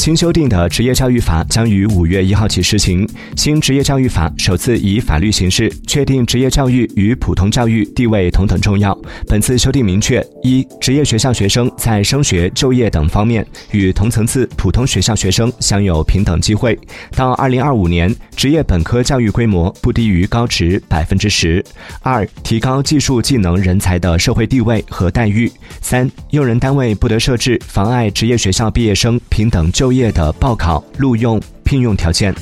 新修订的职业教育法将于五月一号起施行。新职业教育法首次以法律形式确定职业教育与普通教育地位同等重要。本次修订明确：一、职业学校学生在升学、就业等方面与同层次普通学校学生享有平等机会；到二零二五年，职业本科教育规模不低于高职百分之十。二、提高技术技能人才的社会地位和待遇。三、用人单位不得设置妨碍职业学校毕业生平等就业的报考、录用、聘用条件。